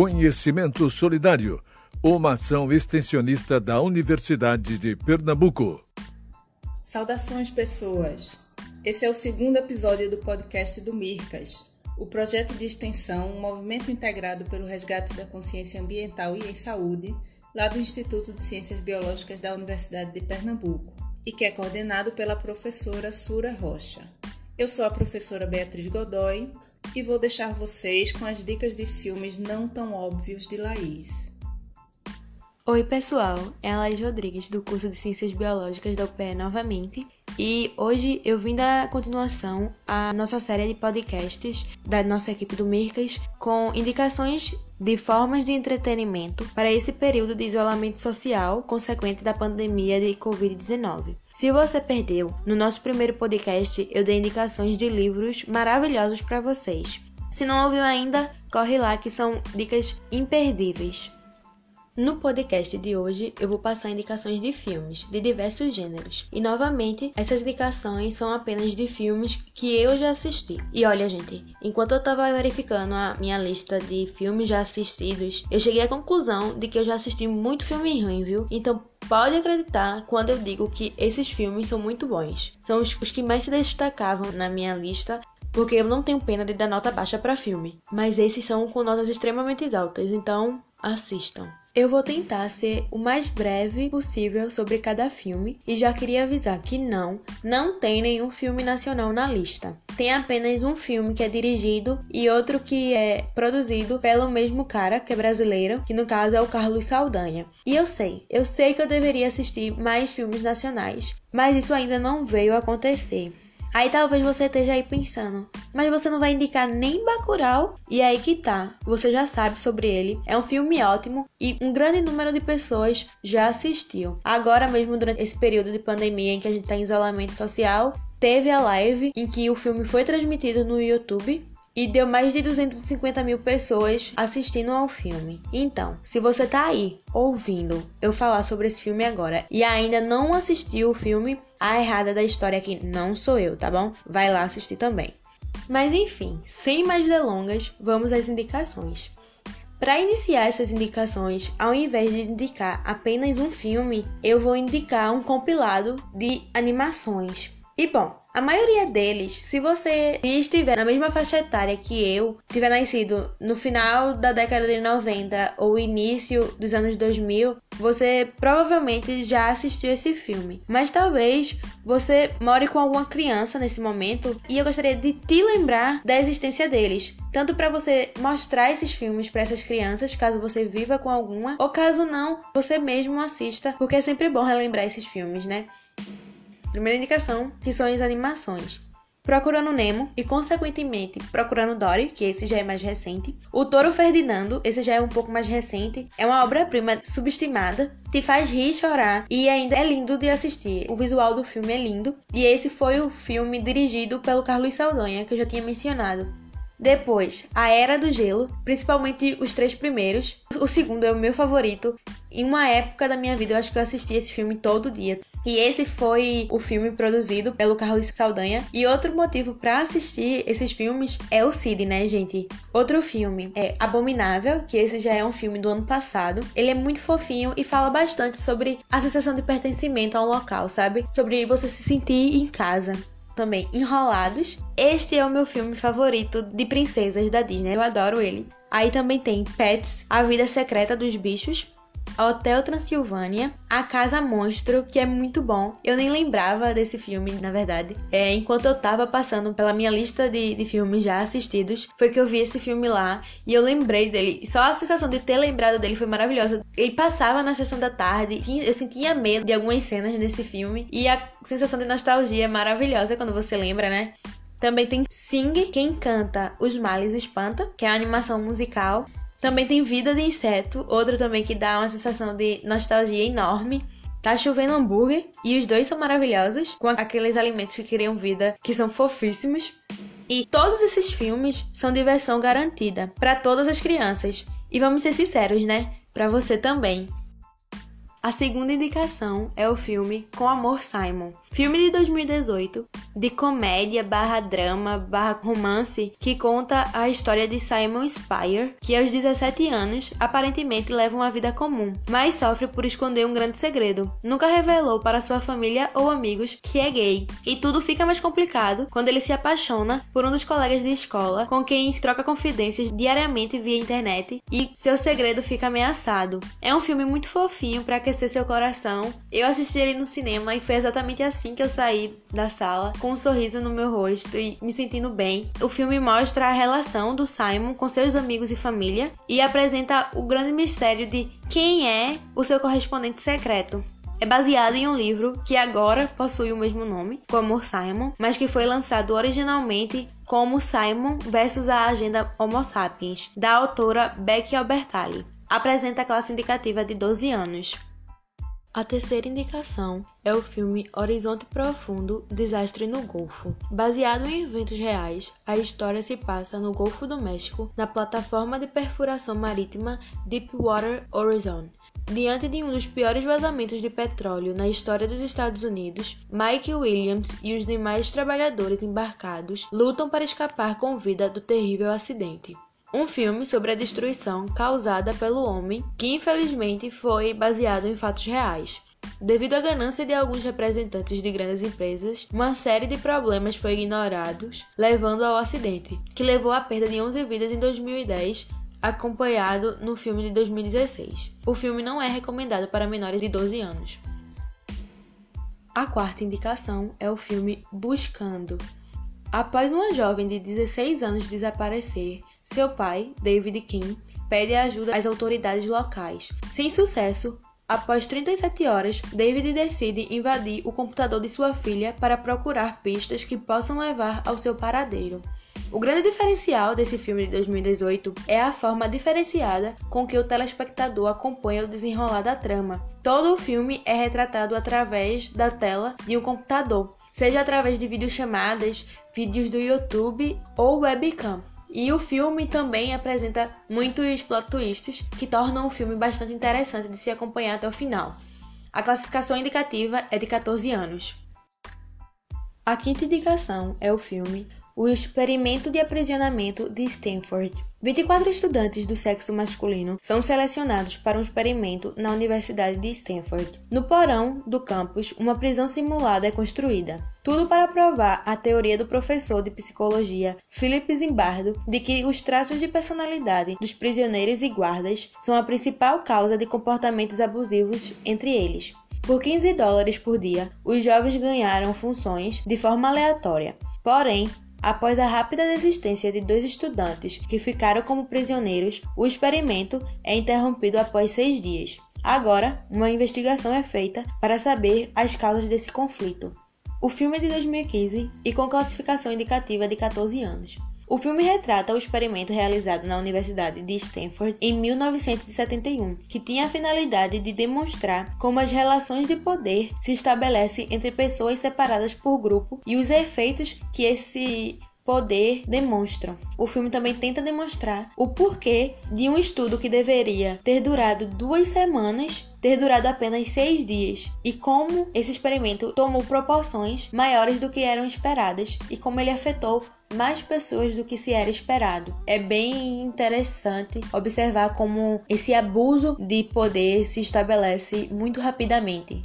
Conhecimento Solidário, uma ação extensionista da Universidade de Pernambuco. Saudações, pessoas! Esse é o segundo episódio do podcast do Mircas, o projeto de extensão, um movimento integrado pelo resgate da consciência ambiental e em saúde, lá do Instituto de Ciências Biológicas da Universidade de Pernambuco, e que é coordenado pela professora Sura Rocha. Eu sou a professora Beatriz Godoy e vou deixar vocês com as dicas de filmes não tão óbvios de Laís. Oi, pessoal! É a Laís Rodrigues, do curso de Ciências Biológicas da UPE novamente. E hoje eu vim dar continuação à nossa série de podcasts da nossa equipe do Mircas com indicações de formas de entretenimento para esse período de isolamento social consequente da pandemia de Covid-19. Se você perdeu, no nosso primeiro podcast eu dei indicações de livros maravilhosos para vocês. Se não ouviu ainda, corre lá que são dicas imperdíveis. No podcast de hoje, eu vou passar indicações de filmes de diversos gêneros. E novamente, essas indicações são apenas de filmes que eu já assisti. E olha, gente, enquanto eu tava verificando a minha lista de filmes já assistidos, eu cheguei à conclusão de que eu já assisti muito filme ruim, viu? Então, pode acreditar quando eu digo que esses filmes são muito bons. São os, os que mais se destacavam na minha lista porque eu não tenho pena de dar nota baixa para filme, mas esses são com notas extremamente altas, então assistam. Eu vou tentar ser o mais breve possível sobre cada filme e já queria avisar que não, não tem nenhum filme nacional na lista. Tem apenas um filme que é dirigido e outro que é produzido pelo mesmo cara, que é brasileiro, que no caso é o Carlos Saldanha. E eu sei, eu sei que eu deveria assistir mais filmes nacionais, mas isso ainda não veio acontecer. Aí talvez você esteja aí pensando, mas você não vai indicar nem Bacurau? E aí que tá, você já sabe sobre ele. É um filme ótimo e um grande número de pessoas já assistiu. Agora mesmo durante esse período de pandemia em que a gente tá em isolamento social, teve a live em que o filme foi transmitido no YouTube e deu mais de 250 mil pessoas assistindo ao filme. Então, se você tá aí ouvindo eu falar sobre esse filme agora e ainda não assistiu o filme, a errada da história aqui não sou eu, tá bom? Vai lá assistir também. Mas enfim, sem mais delongas, vamos às indicações. Para iniciar essas indicações, ao invés de indicar apenas um filme, eu vou indicar um compilado de animações. E bom, a maioria deles, se você estiver na mesma faixa etária que eu, tiver nascido no final da década de 90 ou início dos anos 2000, você provavelmente já assistiu esse filme. Mas talvez você more com alguma criança nesse momento e eu gostaria de te lembrar da existência deles, tanto para você mostrar esses filmes para essas crianças, caso você viva com alguma, ou caso não, você mesmo assista, porque é sempre bom relembrar esses filmes, né? Primeira indicação, que são as animações. Procurando Nemo e, consequentemente, Procurando Dory, que esse já é mais recente. O Toro Ferdinando, esse já é um pouco mais recente. É uma obra-prima subestimada, te faz rir e chorar e ainda é lindo de assistir. O visual do filme é lindo. E esse foi o filme dirigido pelo Carlos Saldanha, que eu já tinha mencionado. Depois, A Era do Gelo, principalmente os três primeiros. O segundo é o meu favorito. Em uma época da minha vida, eu acho que eu assisti esse filme todo dia. E esse foi o filme produzido pelo Carlos Saldanha. E outro motivo para assistir esses filmes é o Cid, né, gente? Outro filme é Abominável, que esse já é um filme do ano passado. Ele é muito fofinho e fala bastante sobre a sensação de pertencimento a um local, sabe? Sobre você se sentir em casa também Enrolados. Este é o meu filme favorito de princesas da Disney, eu adoro ele. Aí também tem Pets, A Vida Secreta dos Bichos, Hotel Transilvânia, A Casa Monstro, que é muito bom. Eu nem lembrava desse filme, na verdade. É, enquanto eu tava passando pela minha lista de, de filmes já assistidos, foi que eu vi esse filme lá e eu lembrei dele. Só a sensação de ter lembrado dele foi maravilhosa. Ele passava na sessão da tarde, eu sentia medo de algumas cenas nesse filme e a sensação de nostalgia é maravilhosa quando você lembra, né? Também tem Sing, quem canta Os Males Espanta, que é a animação musical. Também tem Vida de Inseto, outro também que dá uma sensação de nostalgia enorme. Tá chovendo hambúrguer e os dois são maravilhosos, com aqueles alimentos que criam vida, que são fofíssimos. E todos esses filmes são diversão garantida para todas as crianças. E vamos ser sinceros, né? Para você também. A segunda indicação é o filme Com Amor Simon, filme de 2018 de comédia barra drama barra romance que conta a história de Simon Spire, que aos 17 anos aparentemente leva uma vida comum, mas sofre por esconder um grande segredo. Nunca revelou para sua família ou amigos que é gay. E tudo fica mais complicado quando ele se apaixona por um dos colegas de escola com quem troca confidências diariamente via internet e seu segredo fica ameaçado. É um filme muito fofinho para aquecer seu coração. Eu assisti ele no cinema e foi exatamente assim que eu saí da sala, com um sorriso no meu rosto e me sentindo bem. O filme mostra a relação do Simon com seus amigos e família e apresenta o grande mistério de quem é o seu correspondente secreto. É baseado em um livro que agora possui o mesmo nome, como Simon, mas que foi lançado originalmente como Simon versus a Agenda Homo Sapiens, da autora Becky Albertalli. Apresenta a classe indicativa de 12 anos. A terceira indicação é o filme Horizonte Profundo Desastre no Golfo. Baseado em eventos reais, a história se passa no Golfo do México, na plataforma de perfuração marítima Deepwater Horizon. Diante de um dos piores vazamentos de petróleo na história dos Estados Unidos, Mike Williams e os demais trabalhadores embarcados lutam para escapar com vida do terrível acidente um filme sobre a destruição causada pelo homem, que infelizmente foi baseado em fatos reais. Devido à ganância de alguns representantes de grandes empresas, uma série de problemas foi ignorados, levando ao acidente, que levou à perda de 11 vidas em 2010, acompanhado no filme de 2016. O filme não é recomendado para menores de 12 anos. A quarta indicação é o filme Buscando. Após uma jovem de 16 anos desaparecer, seu pai, David King, pede ajuda às autoridades locais. Sem sucesso, após 37 horas, David decide invadir o computador de sua filha para procurar pistas que possam levar ao seu paradeiro. O grande diferencial desse filme de 2018 é a forma diferenciada com que o telespectador acompanha o desenrolar da trama. Todo o filme é retratado através da tela de um computador, seja através de videochamadas, vídeos do YouTube ou webcam. E o filme também apresenta muitos plot twists que tornam o filme bastante interessante de se acompanhar até o final. A classificação indicativa é de 14 anos. A quinta indicação é o filme o experimento de aprisionamento de Stanford. 24 estudantes do sexo masculino são selecionados para um experimento na Universidade de Stanford. No porão do campus, uma prisão simulada é construída. Tudo para provar a teoria do professor de psicologia Philip Zimbardo de que os traços de personalidade dos prisioneiros e guardas são a principal causa de comportamentos abusivos entre eles. Por 15 dólares por dia, os jovens ganharam funções de forma aleatória. Porém, Após a rápida desistência de dois estudantes que ficaram como prisioneiros, o experimento é interrompido após seis dias. Agora, uma investigação é feita para saber as causas desse conflito. O filme é de 2015 e com classificação indicativa de 14 anos. O filme retrata o experimento realizado na Universidade de Stanford em 1971, que tinha a finalidade de demonstrar como as relações de poder se estabelecem entre pessoas separadas por grupo e os efeitos que esse poder demonstram. O filme também tenta demonstrar o porquê de um estudo que deveria ter durado duas semanas ter durado apenas seis dias e como esse experimento tomou proporções maiores do que eram esperadas e como ele afetou mais pessoas do que se era esperado. É bem interessante observar como esse abuso de poder se estabelece muito rapidamente.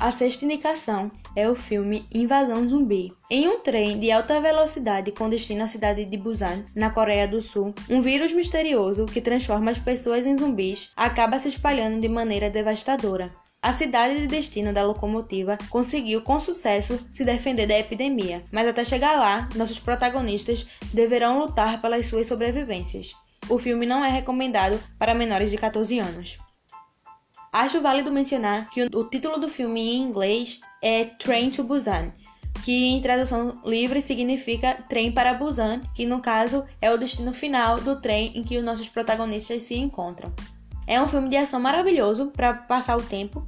A sexta indicação é o filme Invasão Zumbi. Em um trem de alta velocidade com destino à cidade de Busan, na Coreia do Sul, um vírus misterioso que transforma as pessoas em zumbis acaba se espalhando de maneira devastadora. A cidade de destino da locomotiva conseguiu com sucesso se defender da epidemia, mas até chegar lá, nossos protagonistas deverão lutar pelas suas sobrevivências. O filme não é recomendado para menores de 14 anos. Acho válido mencionar que o título do filme em inglês é Train to Busan, que em tradução livre significa trem para Busan, que no caso é o destino final do trem em que os nossos protagonistas se encontram. É um filme de ação maravilhoso para passar o tempo.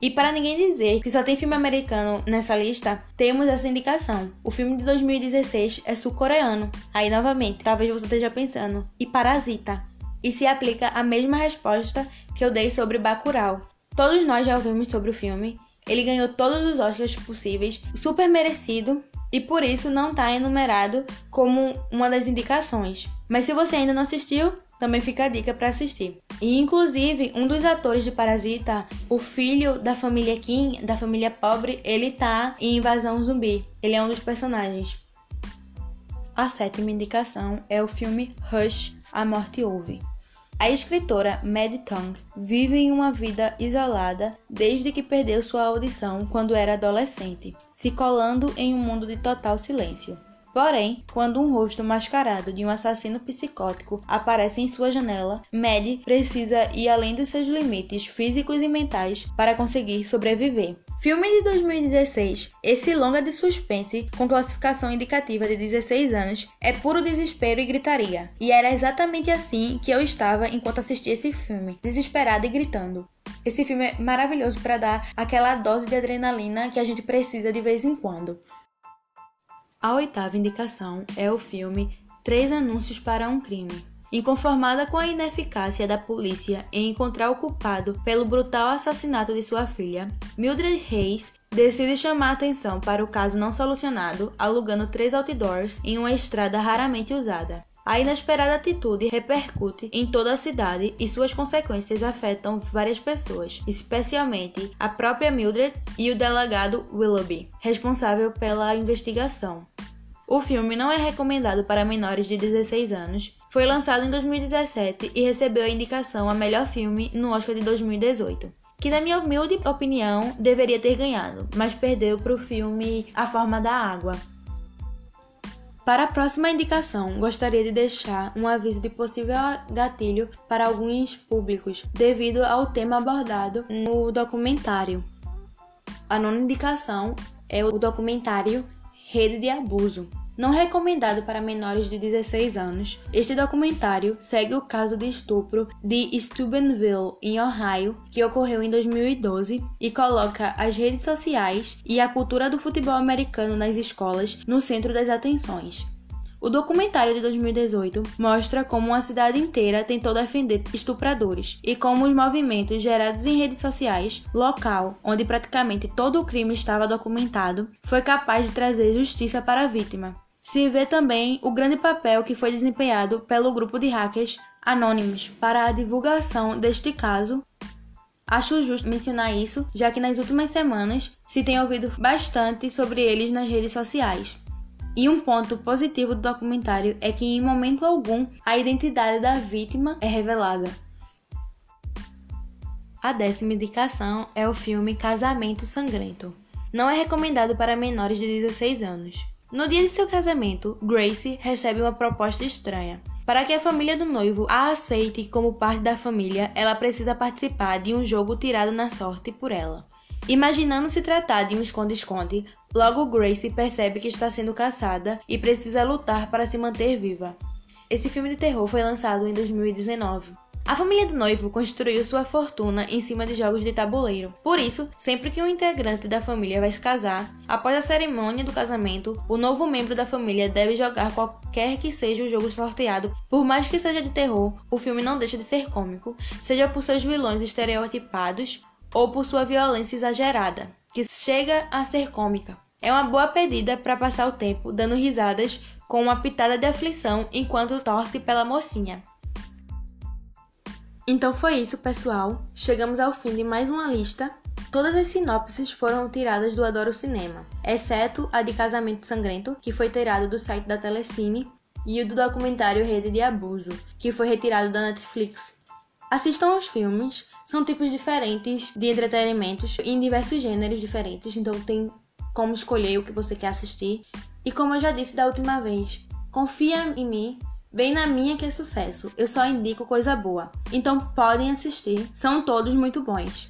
E para ninguém dizer que só tem filme americano nessa lista, temos essa indicação. O filme de 2016 é sul-coreano. Aí novamente, talvez você esteja pensando, e Parasita? E se aplica a mesma resposta que eu dei sobre Bacurau. Todos nós já ouvimos sobre o filme. Ele ganhou todos os Oscars possíveis, super merecido, e por isso não está enumerado como uma das indicações. Mas se você ainda não assistiu, também fica a dica para assistir. E inclusive, um dos atores de Parasita, o filho da família Kim, da família pobre, ele tá em Invasão Zumbi. Ele é um dos personagens. A sétima indicação é o filme Rush, A Morte Ouve. A escritora Mad Tong vive em uma vida isolada desde que perdeu sua audição quando era adolescente, se colando em um mundo de total silêncio. Porém, quando um rosto mascarado de um assassino psicótico aparece em sua janela, Maddie precisa ir além dos seus limites físicos e mentais para conseguir sobreviver. Filme de 2016, esse longa de suspense com classificação indicativa de 16 anos é puro desespero e gritaria. E era exatamente assim que eu estava enquanto assistia esse filme, desesperada e gritando. Esse filme é maravilhoso para dar aquela dose de adrenalina que a gente precisa de vez em quando. A oitava indicação é o filme Três Anúncios para um Crime. Inconformada com a ineficácia da polícia em encontrar o culpado pelo brutal assassinato de sua filha, Mildred Reis decide chamar atenção para o caso não solucionado, alugando três outdoors em uma estrada raramente usada. A inesperada atitude repercute em toda a cidade e suas consequências afetam várias pessoas, especialmente a própria Mildred e o delegado Willoughby, responsável pela investigação. O filme não é recomendado para menores de 16 anos. Foi lançado em 2017 e recebeu a indicação a melhor filme no Oscar de 2018 que na minha humilde opinião deveria ter ganhado, mas perdeu para o filme A Forma da Água, para a próxima indicação, gostaria de deixar um aviso de possível gatilho para alguns públicos, devido ao tema abordado no documentário. A nona indicação é o documentário Rede de Abuso, não recomendado para menores de 16 anos, este documentário segue o caso de estupro de Steubenville, em Ohio, que ocorreu em 2012 e coloca as redes sociais e a cultura do futebol americano nas escolas no centro das atenções. O documentário de 2018 mostra como uma cidade inteira tentou defender estupradores e como os movimentos gerados em redes sociais, local onde praticamente todo o crime estava documentado, foi capaz de trazer justiça para a vítima se vê também o grande papel que foi desempenhado pelo grupo de hackers anônimos para a divulgação deste caso. Acho justo mencionar isso, já que nas últimas semanas se tem ouvido bastante sobre eles nas redes sociais. E um ponto positivo do documentário é que em momento algum a identidade da vítima é revelada. A décima indicação é o filme Casamento Sangrento. Não é recomendado para menores de 16 anos. No dia de seu casamento, Grace recebe uma proposta estranha. Para que a família do noivo a aceite como parte da família, ela precisa participar de um jogo tirado na sorte por ela. Imaginando se tratar de um esconde-esconde, logo Grace percebe que está sendo caçada e precisa lutar para se manter viva. Esse filme de terror foi lançado em 2019. A família do noivo construiu sua fortuna em cima de jogos de tabuleiro. Por isso, sempre que um integrante da família vai se casar, após a cerimônia do casamento, o novo membro da família deve jogar qualquer que seja o jogo sorteado. Por mais que seja de terror, o filme não deixa de ser cômico, seja por seus vilões estereotipados ou por sua violência exagerada, que chega a ser cômica. É uma boa pedida para passar o tempo dando risadas com uma pitada de aflição enquanto torce pela mocinha. Então foi isso, pessoal. Chegamos ao fim de mais uma lista. Todas as sinopses foram tiradas do Adoro Cinema, exceto a de Casamento Sangrento, que foi tirada do site da Telecine, e o do documentário Rede de Abuso, que foi retirado da Netflix. Assistam aos filmes, são tipos diferentes de entretenimentos em diversos gêneros diferentes, então tem como escolher o que você quer assistir. E como eu já disse da última vez, confia em mim Vem na minha que é sucesso, eu só indico coisa boa. Então podem assistir, são todos muito bons.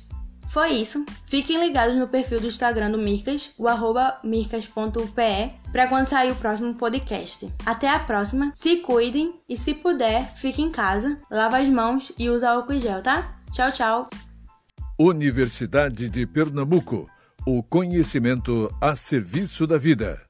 Foi isso. Fiquem ligados no perfil do Instagram do Mircas, o arroba mircas.pe, para quando sair o próximo podcast. Até a próxima, se cuidem e se puder, fique em casa, lava as mãos e usa álcool e gel, tá? Tchau, tchau. Universidade de Pernambuco. O conhecimento a serviço da vida.